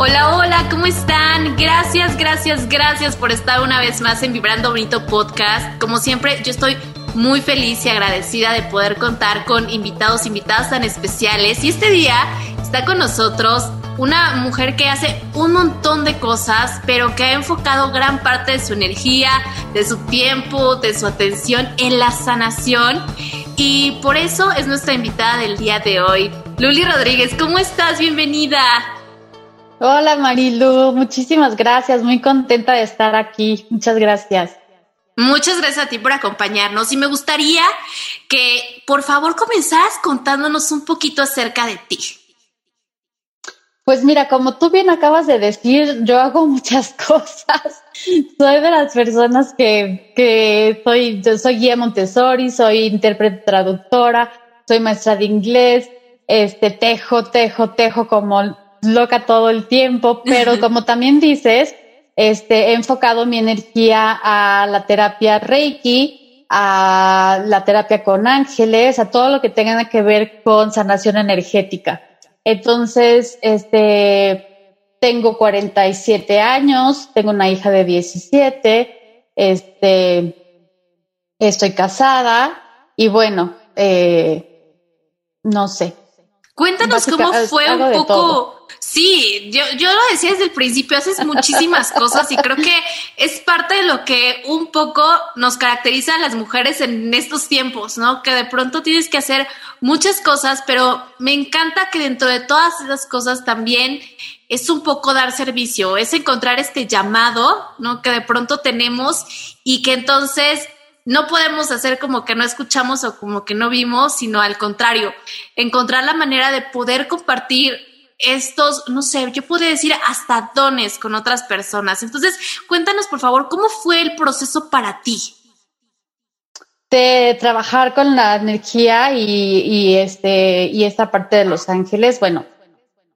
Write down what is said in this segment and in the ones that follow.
Hola, hola, ¿cómo están? Gracias, gracias, gracias por estar una vez más en Vibrando Bonito Podcast. Como siempre, yo estoy muy feliz y agradecida de poder contar con invitados, invitadas tan especiales. Y este día está con nosotros una mujer que hace un montón de cosas, pero que ha enfocado gran parte de su energía, de su tiempo, de su atención en la sanación. Y por eso es nuestra invitada del día de hoy. Luli Rodríguez, ¿cómo estás? Bienvenida. Hola Marilu, muchísimas gracias, muy contenta de estar aquí. Muchas gracias. Muchas gracias a ti por acompañarnos y me gustaría que por favor comenzaras contándonos un poquito acerca de ti. Pues mira, como tú bien acabas de decir, yo hago muchas cosas. Soy de las personas que, que soy, yo soy guía Montessori, soy intérprete traductora, soy maestra de inglés, este, tejo, tejo, tejo como loca todo el tiempo, pero como también dices, este, he enfocado mi energía a la terapia Reiki, a la terapia con ángeles, a todo lo que tenga que ver con sanación energética. Entonces, este, tengo 47 años, tengo una hija de 17, este, estoy casada y bueno, eh, no sé. Cuéntanos cómo fue un poco. Sí, yo, yo lo decía desde el principio, haces muchísimas cosas y creo que es parte de lo que un poco nos caracteriza a las mujeres en estos tiempos, ¿no? Que de pronto tienes que hacer muchas cosas, pero me encanta que dentro de todas esas cosas también es un poco dar servicio, es encontrar este llamado, ¿no? Que de pronto tenemos y que entonces no podemos hacer como que no escuchamos o como que no vimos, sino al contrario, encontrar la manera de poder compartir estos, no sé, yo puedo decir hasta dones con otras personas. Entonces, cuéntanos por favor, ¿cómo fue el proceso para ti? de trabajar con la energía y, este y esta parte de Los Ángeles, bueno,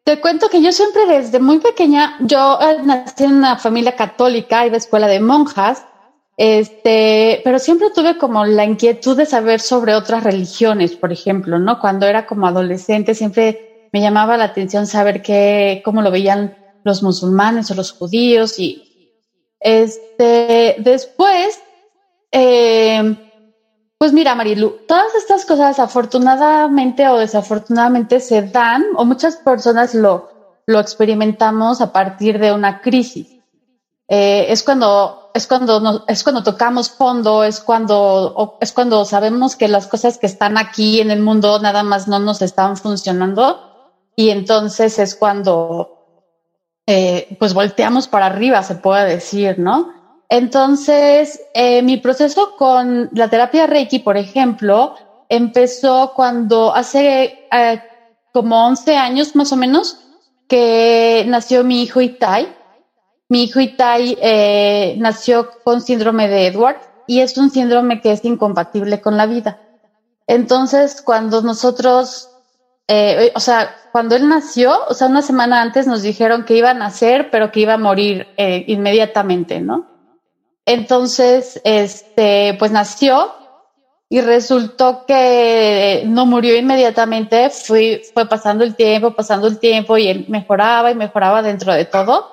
te cuento que yo siempre desde muy pequeña, yo eh, nací en una familia católica, iba a escuela de monjas, este, pero siempre tuve como la inquietud de saber sobre otras religiones, por ejemplo, ¿no? Cuando era como adolescente siempre me llamaba la atención saber qué, cómo lo veían los musulmanes o los judíos y este, después, eh, pues mira, Marilu, todas estas cosas afortunadamente o desafortunadamente se dan o muchas personas lo, lo experimentamos a partir de una crisis. Eh, es cuando es cuando es cuando tocamos fondo, es cuando es cuando sabemos que las cosas que están aquí en el mundo nada más no nos están funcionando y entonces es cuando eh, pues volteamos para arriba, se puede decir, ¿no? Entonces, eh, mi proceso con la terapia Reiki, por ejemplo, empezó cuando hace eh, como 11 años más o menos que nació mi hijo Itai. Mi hijo Itai eh, nació con síndrome de Edward y es un síndrome que es incompatible con la vida. Entonces, cuando nosotros, o sea, cuando él nació, o sea, una semana antes nos dijeron que iba a nacer, pero que iba a morir inmediatamente, ¿no? Entonces, este, pues nació y resultó que no murió inmediatamente, fue, fue pasando el tiempo, pasando el tiempo y él mejoraba y mejoraba dentro de todo,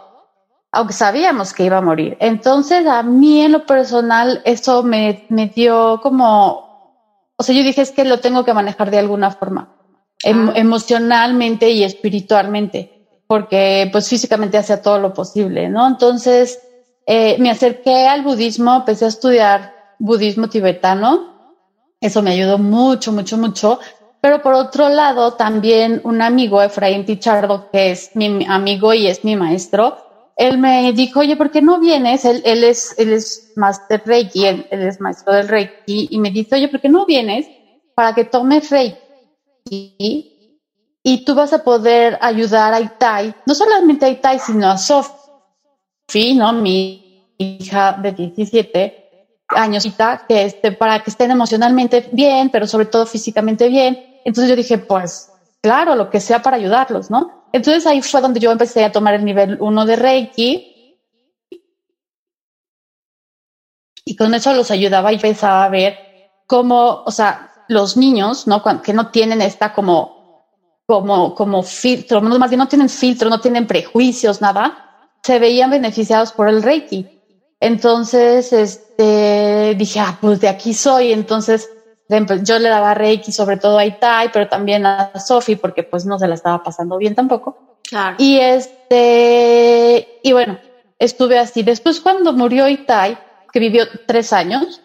aunque sabíamos que iba a morir. Entonces, a mí en lo personal, eso me, me dio como, o sea, yo dije es que lo tengo que manejar de alguna forma, em, ah. emocionalmente y espiritualmente, porque pues físicamente hacía todo lo posible, ¿no? Entonces, eh, me acerqué al budismo, empecé a estudiar budismo tibetano. Eso me ayudó mucho, mucho, mucho. Pero por otro lado, también un amigo, Efraín Tichardo, que es mi amigo y es mi maestro, él me dijo, oye, ¿por qué no vienes? Él, él es, él es master Reiki, él, es maestro del Reiki, y me dice, oye, ¿por qué no vienes para que tomes Reiki y tú vas a poder ayudar a Itai, no solamente a Itai, sino a Sophie, ¿no? Mi hija de 17 años, que este, para que estén emocionalmente bien, pero sobre todo físicamente bien. Entonces yo dije, pues claro, lo que sea para ayudarlos, ¿no? Entonces ahí fue donde yo empecé a tomar el nivel 1 de Reiki. Y con eso los ayudaba y empezaba a ver cómo, o sea, los niños, ¿no? que no tienen esta como, como, como filtro, más bien no tienen filtro, no tienen prejuicios, nada, se veían beneficiados por el Reiki. Entonces, este, dije, ah, pues de aquí soy. Entonces, yo le daba Reiki sobre todo a Itai, pero también a Sofi, porque pues no se la estaba pasando bien tampoco. Claro. Y este, y bueno, estuve así. Después cuando murió Itai, que vivió tres años,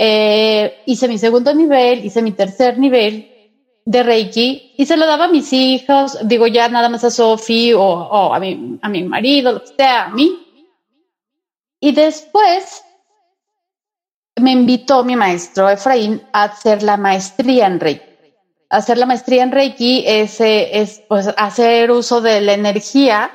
eh, hice mi segundo nivel, hice mi tercer nivel de Reiki y se lo daba a mis hijos, digo ya nada más a Sofi o, a, mi, a mi marido, lo que sea, a mí. Y después me invitó mi maestro Efraín a hacer la maestría en Reiki. Hacer la maestría en Reiki es, es pues, hacer uso de la energía.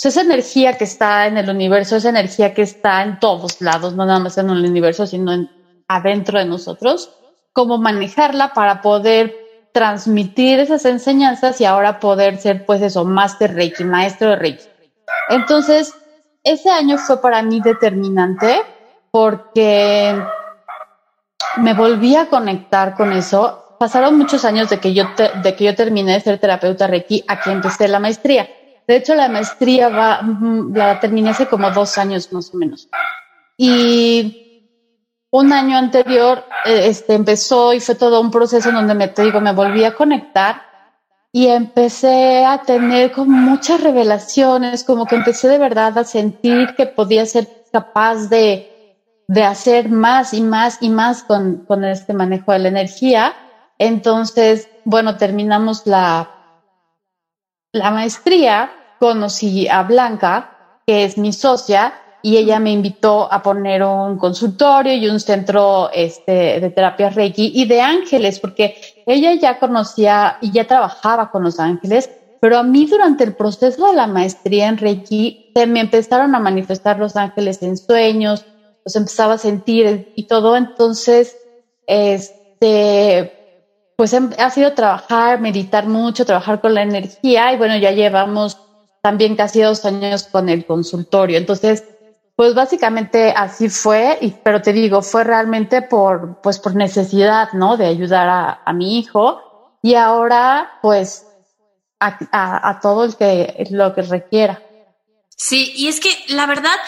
esa energía que está en el universo, esa energía que está en todos lados, no nada más en el universo, sino en adentro de nosotros, cómo manejarla para poder transmitir esas enseñanzas y ahora poder ser, pues eso, máster Reiki, maestro de Reiki. Entonces, ese año fue para mí determinante porque me volví a conectar con eso. Pasaron muchos años de que yo, de que yo terminé de ser terapeuta Reiki a que empecé la maestría. De hecho, la maestría mm, la terminé hace como dos años más o menos. Y un año anterior eh, este, empezó y fue todo un proceso en donde me, te digo, me volví a conectar y empecé a tener como muchas revelaciones, como que empecé de verdad a sentir que podía ser capaz de, de hacer más y más y más con, con este manejo de la energía. Entonces, bueno, terminamos la, la maestría, conocí a Blanca, que es mi socia, y ella me invitó a poner un consultorio y un centro este, de terapia Reiki y de ángeles, porque ella ya conocía y ya trabajaba con los ángeles, pero a mí durante el proceso de la maestría en Reiki se me empezaron a manifestar los ángeles en sueños, los empezaba a sentir y todo, entonces, este, pues em, ha sido trabajar, meditar mucho, trabajar con la energía y bueno, ya llevamos también casi dos años con el consultorio. Entonces, pues básicamente así fue, y, pero te digo, fue realmente por, pues por necesidad, ¿no? De ayudar a, mi hijo y ahora, pues, a, todo el que, lo que requiera. Sí, y es que la verdad,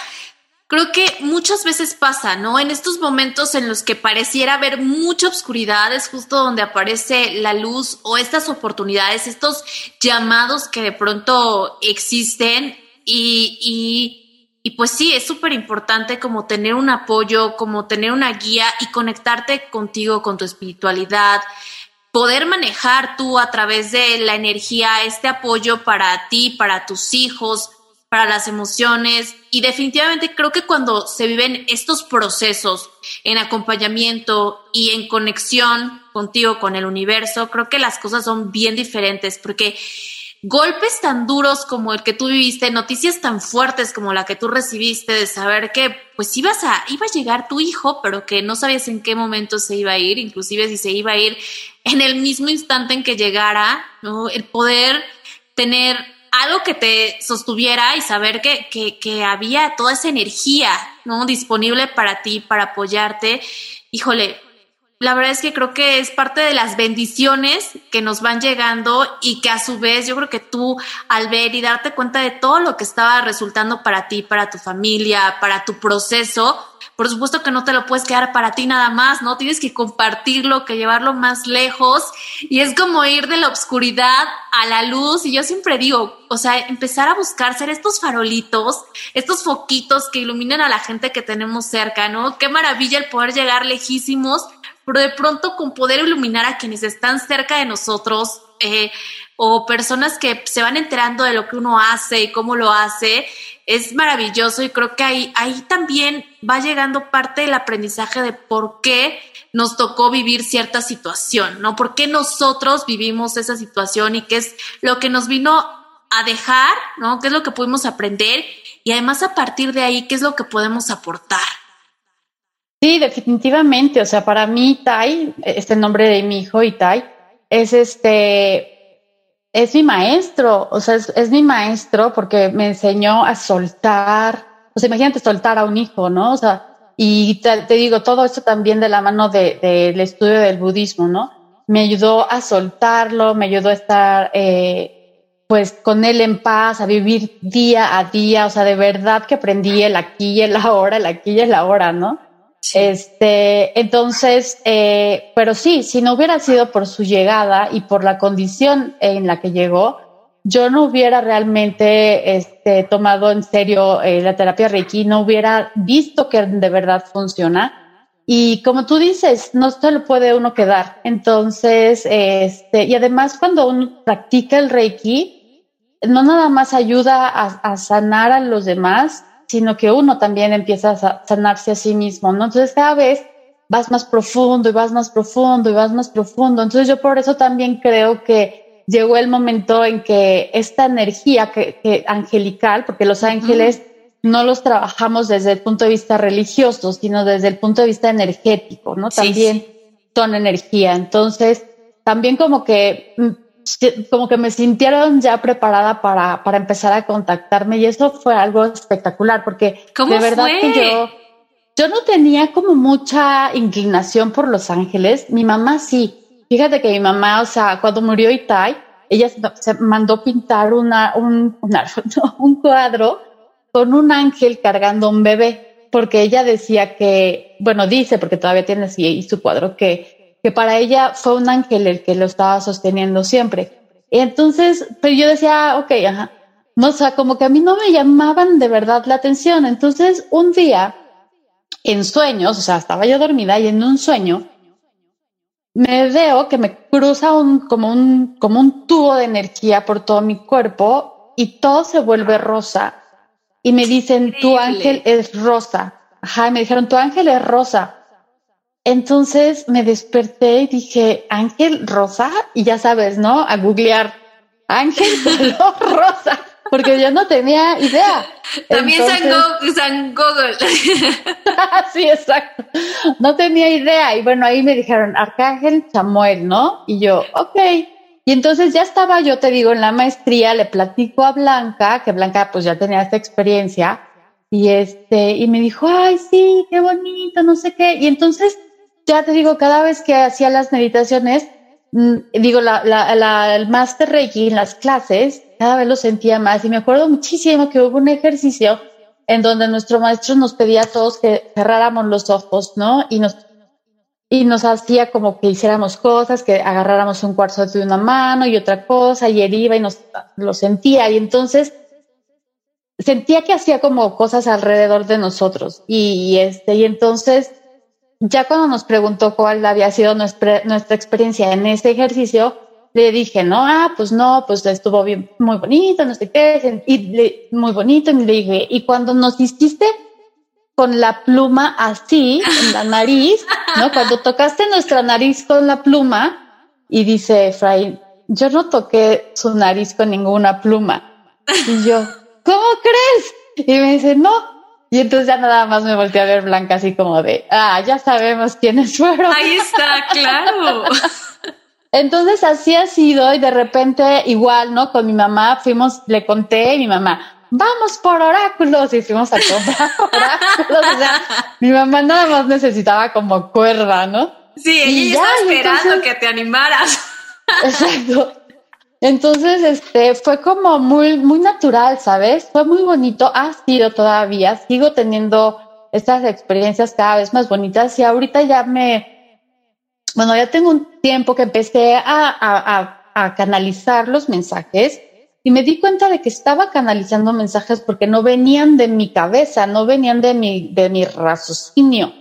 creo que muchas veces pasa, ¿no? En estos momentos en los que pareciera haber mucha oscuridad, es justo donde aparece la luz o estas oportunidades, estos llamados que de pronto existen y, y y pues sí, es súper importante como tener un apoyo, como tener una guía y conectarte contigo, con tu espiritualidad, poder manejar tú a través de la energía este apoyo para ti, para tus hijos, para las emociones. Y definitivamente creo que cuando se viven estos procesos en acompañamiento y en conexión contigo, con el universo, creo que las cosas son bien diferentes porque golpes tan duros como el que tú viviste, noticias tan fuertes como la que tú recibiste de saber que pues ibas a, iba a llegar tu hijo, pero que no sabías en qué momento se iba a ir, inclusive si se iba a ir en el mismo instante en que llegara, ¿no? El poder tener algo que te sostuviera y saber que, que, que había toda esa energía, ¿no? Disponible para ti, para apoyarte. Híjole, la verdad es que creo que es parte de las bendiciones que nos van llegando y que a su vez yo creo que tú al ver y darte cuenta de todo lo que estaba resultando para ti, para tu familia, para tu proceso, por supuesto que no te lo puedes quedar para ti nada más, ¿no? Tienes que compartirlo, que llevarlo más lejos y es como ir de la oscuridad a la luz y yo siempre digo, o sea, empezar a buscar ser estos farolitos, estos foquitos que iluminan a la gente que tenemos cerca, ¿no? Qué maravilla el poder llegar lejísimos pero de pronto con poder iluminar a quienes están cerca de nosotros eh, o personas que se van enterando de lo que uno hace y cómo lo hace, es maravilloso y creo que ahí, ahí también va llegando parte del aprendizaje de por qué nos tocó vivir cierta situación, ¿no? ¿Por qué nosotros vivimos esa situación y qué es lo que nos vino a dejar, ¿no? ¿Qué es lo que pudimos aprender? Y además a partir de ahí, ¿qué es lo que podemos aportar? Sí, definitivamente. O sea, para mí, Tai, este nombre de mi hijo, Itai, es este, es mi maestro. O sea, es, mi maestro porque me enseñó a soltar. O sea, imagínate soltar a un hijo, ¿no? O sea, y te, digo, todo esto también de la mano del de, estudio del budismo, ¿no? Me ayudó a soltarlo, me ayudó a estar, eh, pues, con él en paz, a vivir día a día. O sea, de verdad que aprendí el aquí y el ahora, el aquí y el ahora, ¿no? Este, entonces, eh, pero sí, si no hubiera sido por su llegada y por la condición en la que llegó, yo no hubiera realmente este, tomado en serio eh, la terapia Reiki, no hubiera visto que de verdad funciona. Y como tú dices, no se lo puede uno quedar. Entonces, este, y además cuando uno practica el Reiki, no nada más ayuda a sanar a los demás, sino que uno también empieza a sanarse a sí mismo, ¿no? Entonces cada vez vas más profundo y vas más profundo y vas más profundo. Entonces yo por eso también creo que llegó el momento en que esta energía que, angelical, porque los ángeles no los trabajamos desde el punto de vista religioso, sino desde el punto de vista energético, ¿no? También son energía. Entonces, también como que mm, como que me sintieron ya preparada para, para empezar a contactarme y eso fue algo espectacular porque de verdad que yo, yo no tenía como mucha inclinación por Los Ángeles, mi mamá sí. Fíjate que mi mamá, o sea, cuando murió Itai, ella se mandó pintar una, un, un cuadro con un ángel cargando un bebé, porque ella decía que, bueno, dice, porque todavía tiene así su cuadro, que que para ella fue un ángel el que lo estaba sosteniendo siempre. Entonces, pero yo decía, ok, ajá. No, o sea, como que a mí no me llamaban de verdad la atención. Entonces, un día, en sueños, o sea, estaba yo dormida y en un sueño, me veo que me cruza un, como un, como un tubo de energía por todo mi cuerpo y todo se vuelve rosa. Y me dicen, tu ángel es rosa. Ajá, me dijeron, tu ángel es rosa. Entonces me desperté y dije, Ángel Rosa, y ya sabes, ¿no? A googlear Ángel color rosa, porque yo no tenía idea. También San, Google. sí, exacto. No tenía idea. Y bueno, ahí me dijeron Arcángel Samuel, ¿no? Y yo, ok. Y entonces ya estaba, yo te digo, en la maestría, le platico a Blanca, que Blanca pues ya tenía esta experiencia, y este, y me dijo, ay, sí, qué bonito, no sé qué. Y entonces ya te digo, cada vez que hacía las meditaciones, mm, digo, la, la, el Master Reiki en las clases, cada vez lo sentía más. Y me acuerdo muchísimo que hubo un ejercicio en donde nuestro maestro nos pedía a todos que cerráramos los ojos, ¿no? Y nos, y nos hacía como que hiciéramos cosas, que agarráramos un cuarzo de una mano y otra cosa, y él iba y nos lo sentía. Y entonces sentía que hacía como cosas alrededor de nosotros. Y, y este, y entonces ya cuando nos preguntó cuál había sido nuestra, experiencia en este ejercicio, le dije, no, ah, pues no, pues estuvo bien, muy bonito, no sé qué, y muy bonito, y le dije, y cuando nos hiciste con la pluma así, en la nariz, ¿no? Cuando tocaste nuestra nariz con la pluma, y dice Efraín, yo no toqué su nariz con ninguna pluma. Y yo, ¿cómo crees? Y me dice, no, y entonces ya nada más me volteé a ver Blanca así como de, ah, ya sabemos quiénes fueron. Ahí está, claro. Entonces así ha sido y de repente igual, ¿no? Con mi mamá fuimos, le conté y mi mamá, vamos por oráculos y fuimos a comprar oráculos. O sea, mi mamá nada más necesitaba como cuerda, ¿no? Sí, ella estaba esperando que te animaras. Exacto. Entonces, este, fue como muy, muy natural, ¿sabes? Fue muy bonito, ha sido todavía, sigo teniendo estas experiencias cada vez más bonitas y ahorita ya me, bueno, ya tengo un tiempo que empecé a, a, canalizar los mensajes y me di cuenta de que estaba canalizando mensajes porque no venían de mi cabeza, no venían de mi, de mi raciocinio,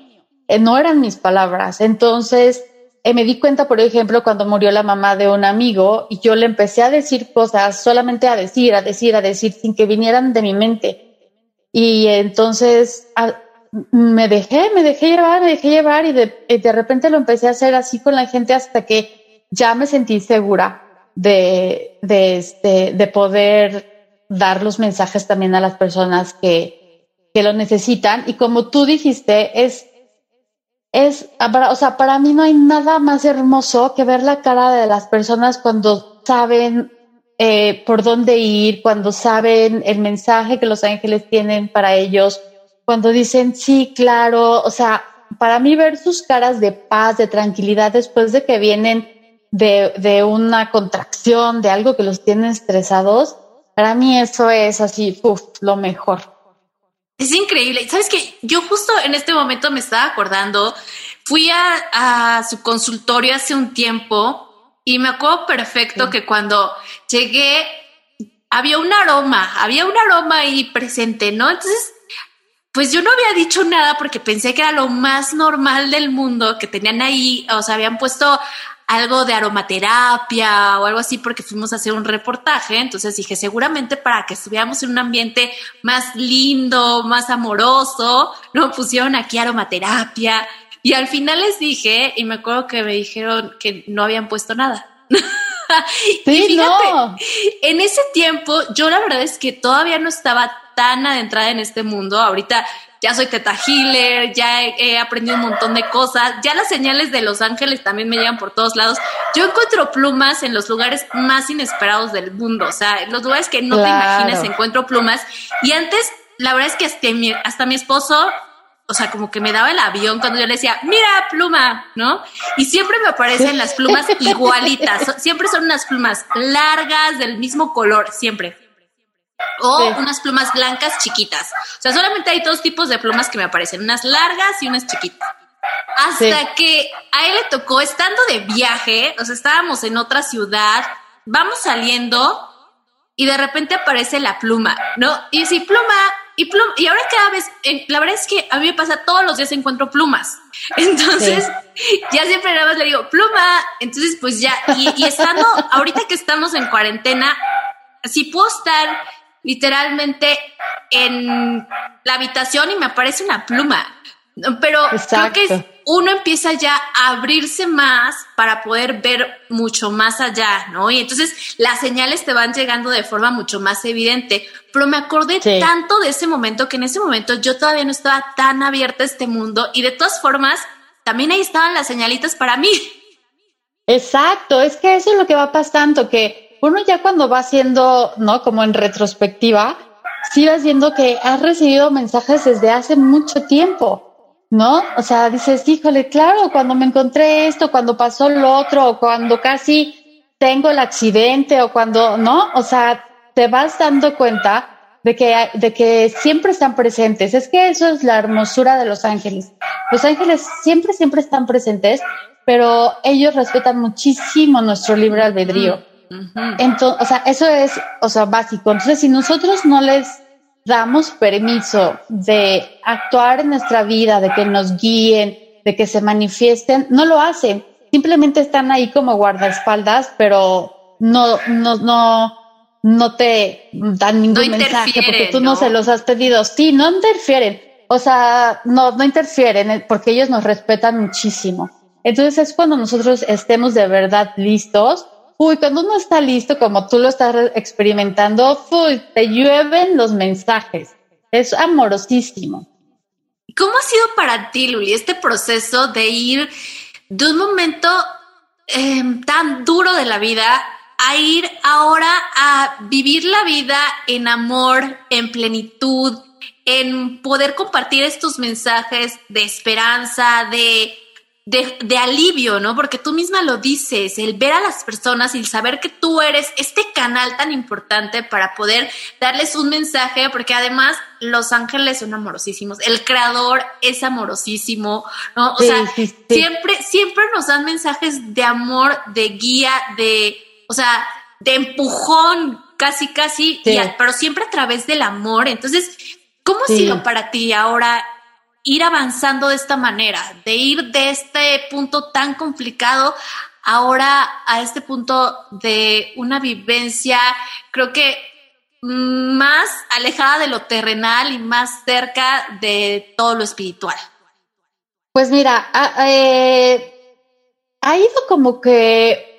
eh, no eran mis palabras. Entonces, eh, me di cuenta, por ejemplo, cuando murió la mamá de un amigo y yo le empecé a decir cosas, solamente a decir, a decir, a decir, sin que vinieran de mi mente. y entonces me dejé, me dejé llevar, me dejé llevar y de, de repente lo empecé a hacer así con la gente hasta que ya me sentí segura de, de, este, de poder dar los mensajes también a las personas que, que lo necesitan. Y como tú dijiste, es, es, o sea, para mí no hay nada más hermoso que ver la cara de las personas cuando saben eh, por dónde ir, cuando saben el mensaje que los ángeles tienen para ellos, cuando dicen, sí, claro, o sea, para mí ver sus caras de paz, de tranquilidad después de que vienen de, de una contracción, de algo que los tiene estresados, para mí eso es así, uf, lo mejor. Es increíble. Sabes que yo justo en este momento me estaba acordando, fui a, a su consultorio hace un tiempo y me acuerdo perfecto que cuando llegué había un aroma, había un aroma ahí presente, ¿no? Entonces, pues yo no había dicho nada porque pensé que era lo más normal del mundo que tenían ahí, o sea, habían puesto algo de aromaterapia o algo así porque fuimos a hacer un reportaje. Entonces dije, seguramente para que estuviéramos en un ambiente más lindo, más amoroso, no pusieron aquí aromaterapia. Y al final les dije, y me acuerdo que me dijeron que no habían puesto nada. Sí, no. en ese tiempo yo la verdad es que todavía no estaba tan adentrada en este mundo. Ahorita ya soy teta healer, ya he, aprendido un montón de cosas, ya las señales de Los Ángeles también me llegan por todos lados. Yo encuentro plumas en los lugares más inesperados del mundo, o sea, en los lugares que no te imaginas encuentro plumas. Y antes, la verdad es que hasta mi, hasta mi esposo o sea, como que me daba el avión cuando yo le decía, mira, pluma, ¿no? Y siempre me aparecen las plumas igualitas, siempre son unas plumas largas, del mismo color, siempre o unas plumas blancas chiquitas. O sea, solamente hay dos tipos de plumas que me aparecen, unas largas y unas chiquitas. Hasta que a él le tocó, estando de viaje, o sea, estábamos en otra ciudad, vamos saliendo y de repente aparece la pluma, ¿no? Y sí, pluma, y pluma, y ahora cada vez, la verdad es que a mí me pasa todos los días encuentro plumas. Entonces, ya siempre nada más le digo, pluma, entonces pues ya, y, y estando, ahorita que estamos en cuarentena, si puedo estar literalmente en la habitación y me aparece una pluma. Pero creo que uno empieza ya a abrirse más para poder ver mucho más allá, ¿no? Y entonces las señales te van llegando de forma mucho más evidente. Pero me acordé tanto de ese momento que en ese momento yo todavía no estaba tan abierta a este mundo y de todas formas también ahí estaban las señalitas para mí. Exacto, es que eso es lo que va pasando, que uno ya cuando va haciendo, ¿no? Como en retrospectiva, sí vas viendo que has recibido mensajes desde hace mucho tiempo, ¿no? O sea, dices, híjole, claro, cuando me encontré esto, cuando pasó lo otro, o cuando casi tengo el accidente, o cuando, ¿no? O sea, te vas dando cuenta de que, de que siempre están presentes. Es que eso es la hermosura de los ángeles. Los ángeles siempre, siempre están presentes, pero ellos respetan muchísimo nuestro libre albedrío. Entonces, o sea, eso es, o sea, básico. Entonces, si nosotros no les damos permiso de actuar en nuestra vida, de que nos guíen, de que se manifiesten, no lo hacen. Simplemente están ahí como guardaespaldas, pero no, no, no, no te dan ningún mensaje porque tú ¿no? se los has pedido. Sí, no interfieren. O sea, no, no interfieren eh, porque ellos nos respetan muchísimo. Entonces es cuando nosotros estemos de verdad listos uy, cuando uno está listo, como tú lo estás experimentando, uy, te llueven los mensajes. Es amorosísimo. ¿Cómo ha sido para ti, Luli, este proceso de ir de un momento em, tan duro de la vida a ir ahora a vivir la vida en amor, en plenitud, en poder compartir estos mensajes de esperanza, de de, alivio, ¿no? Porque tú misma lo dices, el ver a las personas y el saber que tú eres este canal tan importante para poder darles un mensaje, porque además los ángeles son amorosísimos, el creador es amorosísimo, ¿no? O sea, siempre, siempre nos dan mensajes de amor, de guía, de, o sea, de empujón, casi, casi, pero siempre a través del amor. Entonces, ¿cómo ha sido para ti ahora ir avanzando de esta manera, de ir de este punto tan complicado ahora a este punto de una vivencia, creo que más alejada de lo terrenal y más cerca de todo lo espiritual? Pues mira, eh, ha ido como que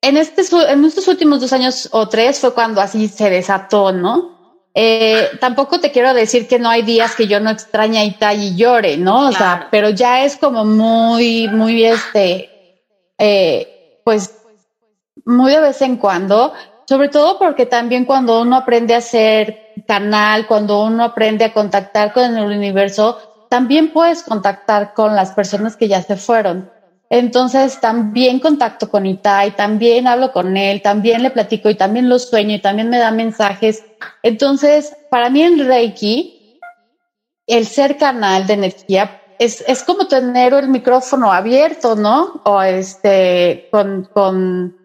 en, este, en estos últimos dos años o tres fue cuando así se desató, ¿no? Eh, tampoco te quiero decir que no hay días que yo no extrañe a Itay y llore, ¿no? O sea, pero ya es como muy, muy este, eh, pues muy de vez en cuando, sobre todo porque también cuando uno aprende a ser canal, cuando uno aprende a contactar con el universo, también puedes contactar con las personas que ya se fueron. Entonces también contacto con Itai, también hablo con él, también le platico y también lo sueño y también me da mensajes. Entonces, para mí el Reiki, el ser canal de energía, es, es como tener el micrófono abierto, ¿no? O este, con, con,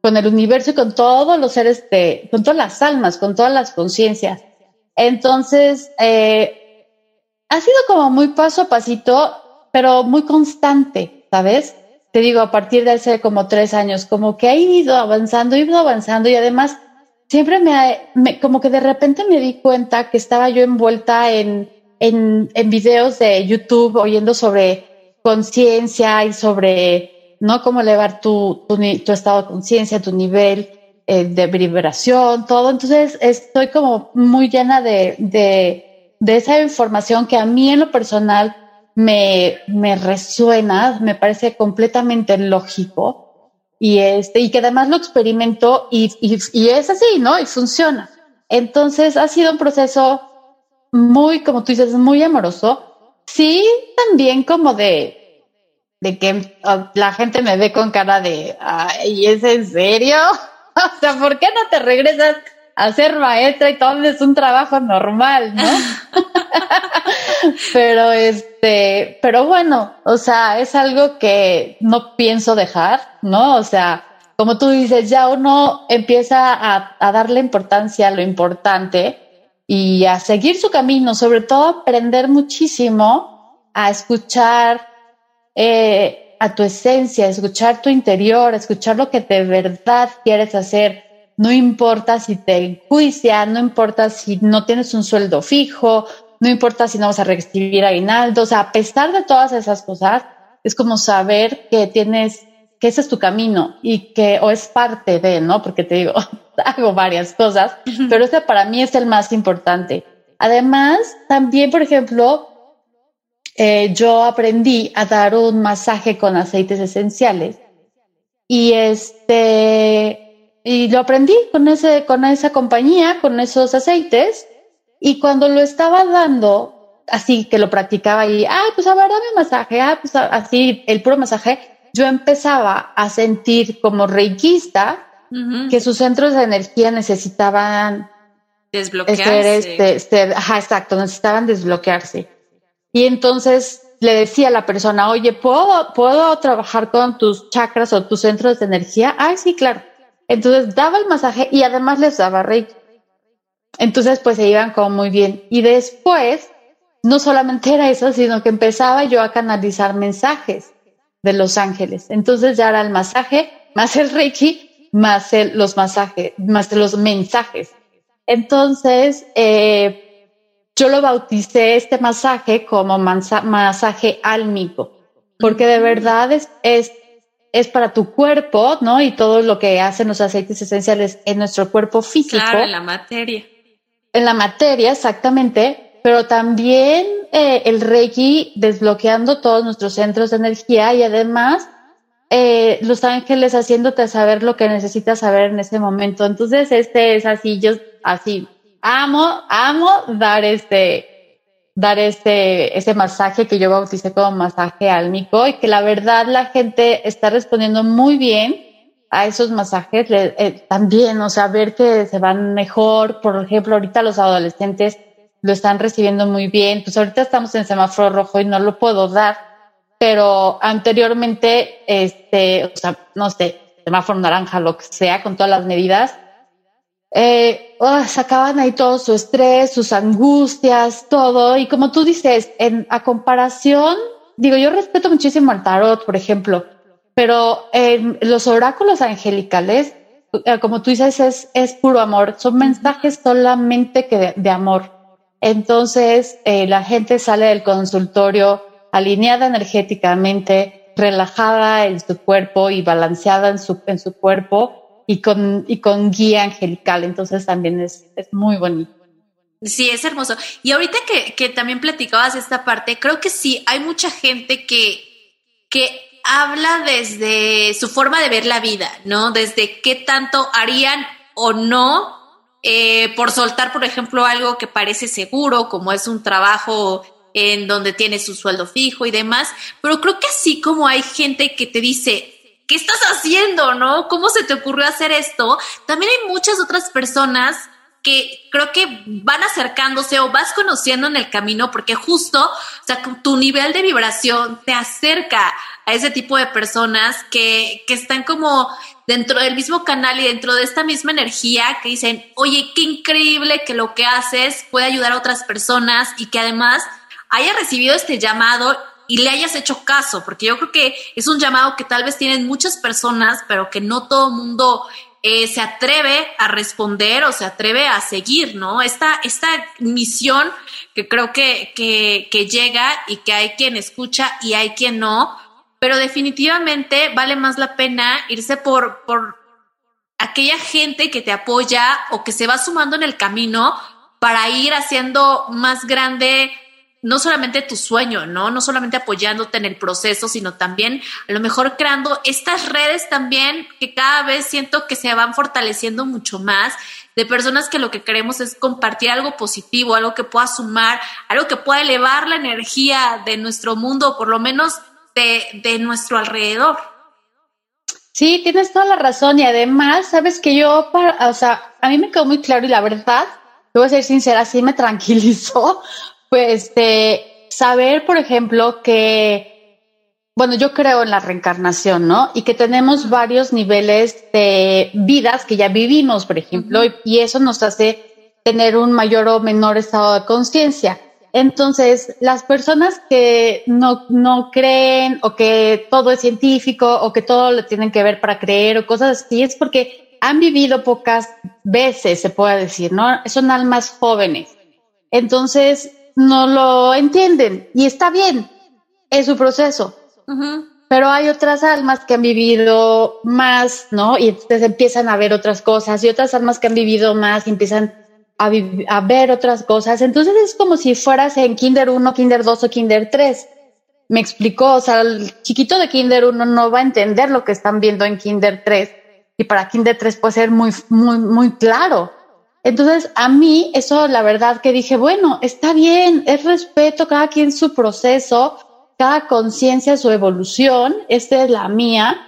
con el universo y con todos los seres de, con todas las almas, con todas las conciencias. Entonces, eh, ha sido como muy paso a pasito, pero muy constante ¿sabes? Te digo, a partir de hace como tres años, como que ha ido avanzando, he ido avanzando y además siempre me, como que de repente me di cuenta que estaba yo envuelta en, en, videos de YouTube oyendo sobre conciencia y sobre, ¿no? Cómo elevar tu, tu, estado de conciencia, tu nivel eh, de vibración, todo. Entonces estoy como muy llena de, de esa información que a mí en lo personal me, me resuena, me parece completamente lógico y este, y que además lo experimento y, y, y, es así, ¿no? Y funciona. Entonces ha sido un proceso muy, como tú dices, muy amoroso. Sí, también como de, de que ah, la gente me ve con cara de, ay, ¿es en serio? o sea, ¿por qué no te regresas a ser maestra y tomes un trabajo normal, no? pero este, pero bueno, o sea, es algo que no pienso dejar, ¿no? O sea, como tú dices, ya uno empieza a, a darle importancia a lo importante y a seguir su camino, sobre todo aprender muchísimo a escuchar eh, a tu esencia, a escuchar tu interior, a escuchar lo que de verdad quieres hacer. No importa si te enjuician, no importa si no tienes un sueldo fijo, no importa si no vas a recibir aguinaldo, o sea, a pesar de todas esas cosas, es como saber que tienes, que ese es tu camino y que, o es parte de, ¿no? Porque te digo, hago varias cosas, pero este para mí es el más importante. Además, también, por ejemplo, eh, yo aprendí a dar un masaje con aceites esenciales y este, y lo aprendí con ese, con esa compañía, con esos aceites y cuando lo estaba dando, así que lo practicaba y, ah, pues a ver, dame masaje, ah, pues así, el puro masaje, yo empezaba a sentir como reikista que sus centros de energía necesitaban desbloquearse. Este, ajá, exacto, necesitaban desbloquearse. Y entonces le decía a la persona, oye, ¿puedo, ¿puedo trabajar con tus chakras o tus centros de energía? Ah, sí, claro. Entonces daba el masaje y además les daba reiki. Entonces, pues se iban como muy bien. Y después, no solamente era eso, sino que empezaba yo a canalizar mensajes de los ángeles. Entonces ya era el masaje, más el Reiki, más el, los masajes, más los mensajes. Entonces, eh, yo lo bauticé este masaje como masaje álmico, porque de verdad es, es, es para tu cuerpo, ¿no? Y todo lo que hacen los aceites esenciales en nuestro cuerpo físico. Claro, en la materia en la materia, exactamente, pero también eh, el Reiki desbloqueando todos nuestros centros de energía y además eh, los ángeles haciéndote saber lo que necesitas saber en ese momento. Entonces, este es así, yo así, amo, amo dar este, dar este, ese masaje que yo bauticé como masaje álmico y que la verdad la gente está respondiendo muy bien a esos masajes eh, también, o sea, ver que se van mejor. Por ejemplo, ahorita los adolescentes lo están recibiendo muy bien. Pues ahorita estamos en semáforo rojo y no lo puedo dar, pero anteriormente, este, o sea, no sé, semáforo naranja, lo que sea, con todas las medidas, eh, oh, sacaban ahí todo su estrés, sus angustias, todo. Y como tú dices, en, a comparación, digo, yo respeto muchísimo al tarot, por ejemplo, pero en los oráculos angelicales Eh, como tú dices, es, es puro amor. Son mensajes solamente que de, amor. Entonces, eh, la gente sale del consultorio alineada energéticamente, relajada en su cuerpo y balanceada en su, en su cuerpo y con, y con guía angelical. Entonces, también es, es muy bonito. Sí, es hermoso. Y ahorita que, que, también platicabas esta parte, creo que sí, hay mucha gente que, que habla desde su forma de ver la vida, ¿no? Desde qué tanto harían o no eh, por soltar, por ejemplo, algo que parece seguro, como es un trabajo en donde tiene su sueldo fijo y demás. Pero creo que así como hay gente que te dice, ¿qué estás haciendo? ¿No? ¿Cómo se te ocurrió hacer esto? También hay muchas otras personas que creo que van acercándose o vas conociendo en el camino porque justo, o sea, tu nivel de vibración te acerca a ese tipo de personas que, que están como dentro del mismo canal y dentro de esta misma energía que dicen, oye, qué increíble que lo que haces puede ayudar a otras personas y que además haya recibido este llamado y le hayas hecho caso, porque yo creo que es un llamado que tal vez tienen muchas personas, pero que no todo mundo eh, se atreve a responder o se atreve a seguir, ¿no? Esta, esta misión que creo que, que, que llega y que hay quien escucha y hay quien no, pero definitivamente vale más la pena irse por, por aquella gente que te apoya o que se va sumando en el camino para ir haciendo más grande no solamente tu sueño, ¿no? No solamente apoyándote en el proceso, sino también a lo mejor creando estas redes también que cada vez siento que se van fortaleciendo mucho más de personas que lo que queremos es compartir algo positivo, algo que pueda sumar, algo que pueda elevar la energía de nuestro mundo, por lo menos de, de nuestro alrededor. Sí, tienes toda la razón y además, sabes que yo, para, o sea, a mí me quedó muy claro y la verdad, voy a ser sincera, sí me tranquilizó pues de saber, por ejemplo, que, bueno, yo creo en la reencarnación, ¿no? Y que tenemos varios niveles de vidas que ya vivimos, por ejemplo, y eso nos hace tener un mayor o menor estado de conciencia. Entonces, las personas que no, no creen o que todo es científico o que todo lo tienen que ver para creer o cosas así, es porque han vivido pocas veces, se puede decir, ¿no? Son almas jóvenes. Entonces, no lo entienden y está bien, es su proceso. Pero hay otras almas que han vivido más, ¿no? Y entonces empiezan a ver otras cosas y otras almas que han vivido más y empiezan a, a ver otras cosas. Entonces es como si fueras en Kinder 1, Kinder 2 o Kinder 3. Me explicó, o sea, el chiquito de Kinder 1 no va a entender lo que están viendo en Kinder 3 y para Kinder 3 puede ser muy, muy, muy claro. Entonces, a mí eso, la verdad que dije, bueno, está bien, es respeto, cada quien su proceso, cada conciencia su evolución, esta es la mía,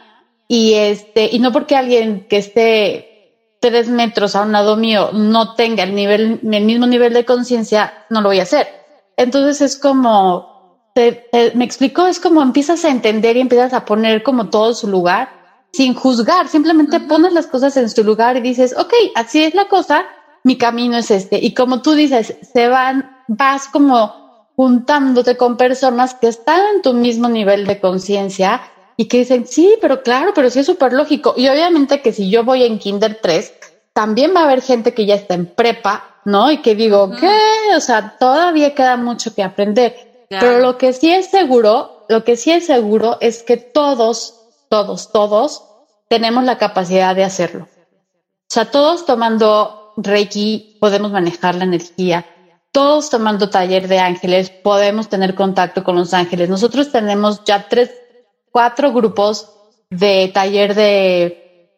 y este, y no porque alguien que esté tres metros a un lado mío no tenga el nivel, el mismo nivel de conciencia, no lo voy a hacer. Entonces es como, me explicó, es como empiezas a entender y empiezas a poner como todo su lugar, sin juzgar, simplemente pones las cosas en su lugar y dices, ok, así es la cosa, mi camino es este. Y como tú dices, se van, vas como juntándote con personas que están en tu mismo nivel de conciencia y que dicen, sí, pero claro, pero sí es súper lógico. Y obviamente que si yo voy en Kinder 3, también va a haber gente que ya está en prepa, ¿no? Y que digo, ¿qué? O sea, todavía queda mucho que aprender. Pero lo que sí es seguro, lo que sí es seguro es que todos, todos, todos tenemos la capacidad de hacerlo. O sea, todos tomando Reiki podemos manejar la energía. Todos tomando taller de ángeles podemos tener contacto con los ángeles. Nosotros tenemos ya tres, cuatro grupos de taller de,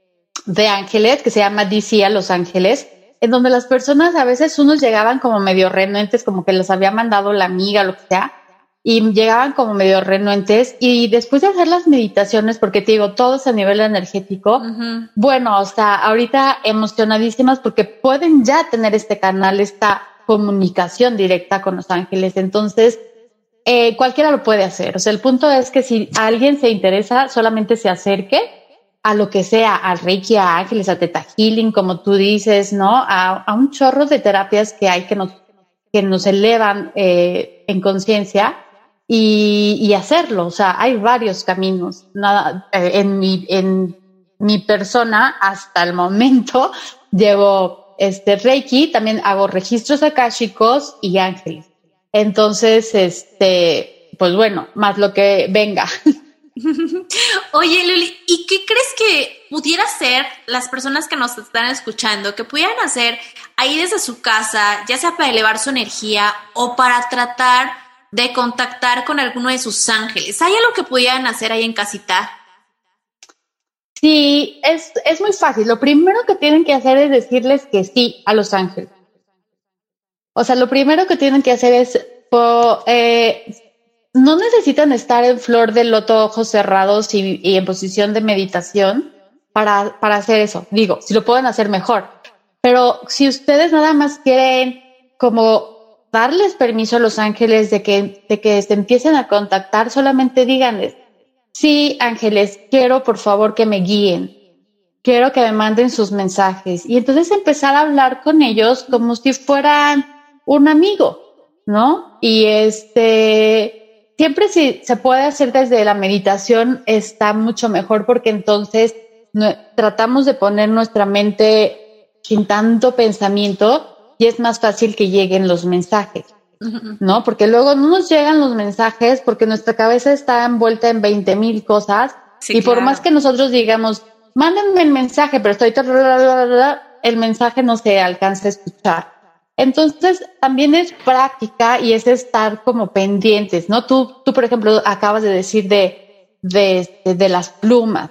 de ángeles que se llama DC a Los Ángeles, en donde las personas a veces unos llegaban como medio renuentes, como que los había mandado la amiga, lo que sea, y llegaban como medio renuentes y después de hacer las meditaciones, porque te digo, todo es a nivel energético, bueno, o sea, ahorita emocionadísimas porque pueden ya tener este canal, esta comunicación directa con los ángeles. Entonces, eh, cualquiera lo puede hacer. O sea, el punto es que si alguien se interesa, solamente se acerque a lo que sea, al Reiki, a ángeles, a Teta Healing, como tú dices, ¿no? A, a un chorro de terapias que hay que nos, que nos elevan eh, en conciencia y, hacerlo. O sea, hay varios caminos. Nada, eh, en, mi, en, mi persona hasta el momento llevo este Reiki, también hago registros akashicos y ángeles. Entonces, este, pues bueno, más lo que venga. Oye, Luli, ¿y qué crees que pudiera ser las personas que nos están escuchando, que pudieran hacer ahí desde su casa, ya sea para elevar su energía o para tratar de contactar con alguno de sus ángeles? ¿Hay algo que pudieran hacer ahí en casita? Sí, es, es muy fácil. Lo primero que tienen que hacer es decirles que sí a los ángeles. O sea, lo primero que tienen que hacer es eh, no necesitan estar en flor de loto, ojos cerrados y, en posición de meditación para, para hacer eso. Digo, si lo pueden hacer mejor. Pero si ustedes nada más quieren como darles permiso a los ángeles de que, de que se empiecen a contactar, solamente díganles, sí, ángeles, quiero por favor que me guíen, quiero que me manden sus mensajes. Y entonces empezar a hablar con ellos como si fueran un amigo, ¿no? Y este, siempre si se puede hacer desde la meditación está mucho mejor porque entonces tratamos de poner nuestra mente sin tanto pensamiento y es más fácil que lleguen los mensajes, ¿no? Porque luego no nos llegan los mensajes porque nuestra cabeza está envuelta en 20 mil cosas y por más que nosotros digamos, mándenme el mensaje, pero estoy el mensaje no se alcanza a escuchar. Entonces, también es práctica y es estar como pendientes, ¿no? Tú, tú por ejemplo, acabas de decir de, de, de las plumas,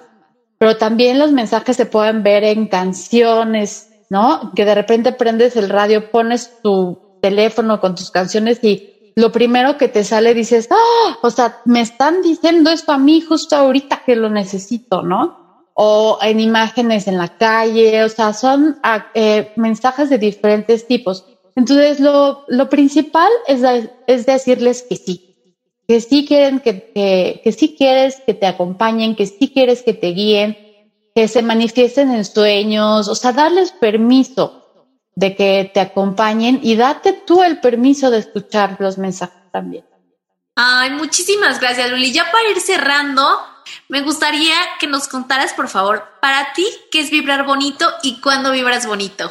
pero también los mensajes se pueden ver en canciones, ¿no? Que de repente prendes el radio, pones tu teléfono con tus canciones y lo primero que te sale dices, ah, o sea, me están diciendo esto a mí justo ahorita que lo necesito, ¿no? O en imágenes en la calle, o sea, son ah, eh, mensajes de diferentes tipos. Entonces, lo, lo principal es, es, decirles que sí, que sí quieren que, que, que sí quieres que te acompañen, que sí quieres que te guíen, que se manifiesten en sueños, o sea, darles permiso de que te acompañen y date tú el permiso de escuchar los mensajes también. Ay, muchísimas gracias, Luli. Ya para ir cerrando, me gustaría que nos contaras, por favor, para ti, qué es vibrar bonito y cuándo vibras bonito.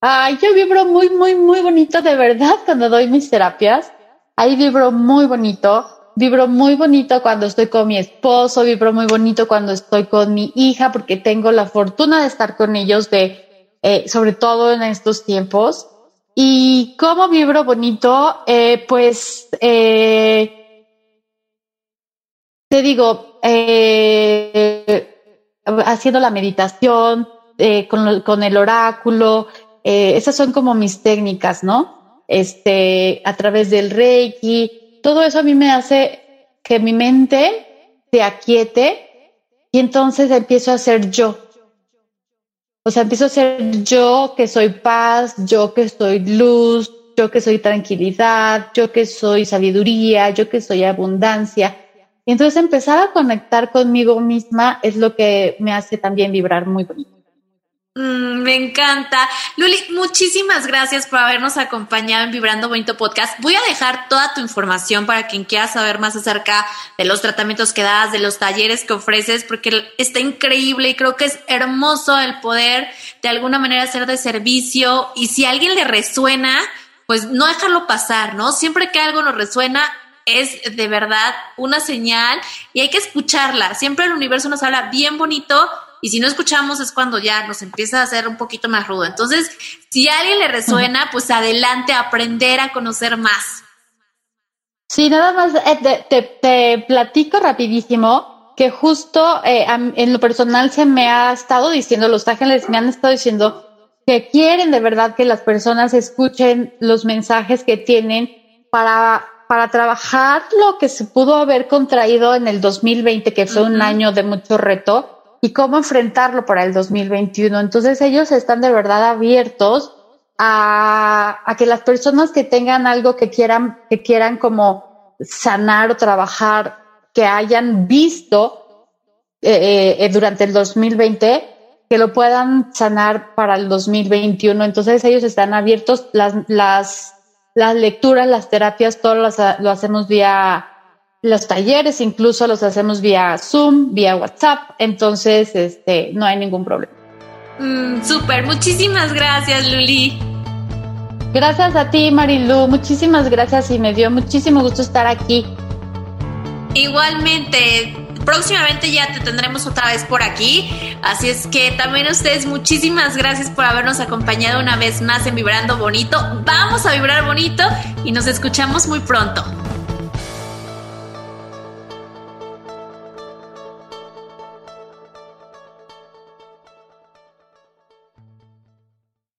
Ay, yo vibro muy, muy, muy bonito de verdad cuando doy mis terapias. Ahí vibro muy bonito. Vibro muy bonito cuando estoy con mi esposo, vibro muy bonito cuando estoy con mi hija, porque tengo la fortuna de estar con ellos, de, eh, sobre todo en estos tiempos. Y cómo vibro bonito, eh, pues, eh, te digo, haciendo la meditación, con, con el oráculo, esas son como mis técnicas, ¿no? Este, a través del Reiki, todo eso a mí me hace que mi mente se aquiete y entonces empiezo a ser yo. O sea, empiezo a ser yo que soy paz, yo que soy luz, yo que soy tranquilidad, yo que soy sabiduría, yo que soy abundancia. Y entonces empezar a conectar conmigo misma es lo que me hace también vibrar muy bonito. Mm, me encanta. Luli, muchísimas gracias por habernos acompañado en Vibrando Bonito Podcast. Voy a dejar toda tu información para quien quiera saber más acerca de los tratamientos que das, de los talleres que ofreces, porque está increíble y creo que es hermoso el poder de alguna manera ser de servicio y si a alguien le resuena, pues no dejarlo pasar, ¿no? Siempre que algo nos resuena, es de verdad una señal y hay que escucharla. Siempre el universo nos habla bien bonito y si no escuchamos es cuando ya nos empieza a hacer un poquito más rudo. Entonces, si a alguien le resuena, pues adelante a aprender a conocer más. Sí, nada más eh, te, platico rapidísimo que justo eh, en lo personal se me ha estado diciendo, los ángeles me han estado diciendo que quieren de verdad que las personas escuchen los mensajes que tienen para, para trabajar lo que se pudo haber contraído en el 2020, que fue un año de mucho reto y cómo enfrentarlo para el 2021. Entonces ellos están de verdad abiertos a, que las personas que tengan algo que quieran, que quieran como sanar o trabajar, que hayan visto eh, eh, durante el 2020, que lo puedan sanar para el 2021. Entonces ellos están abiertos, las, las, las lecturas, las terapias, todo lo, lo hacemos vía los talleres incluso los hacemos vía Zoom, vía WhatsApp, entonces este, no hay ningún problema. Mm, súper, muchísimas gracias Luli. Gracias a ti Marilu, muchísimas gracias y me dio muchísimo gusto estar aquí. Igualmente, próximamente ya te tendremos otra vez por aquí. Así es que también ustedes muchísimas gracias por habernos acompañado una vez más en Vibrando Bonito. Vamos a vibrar bonito y nos escuchamos muy pronto.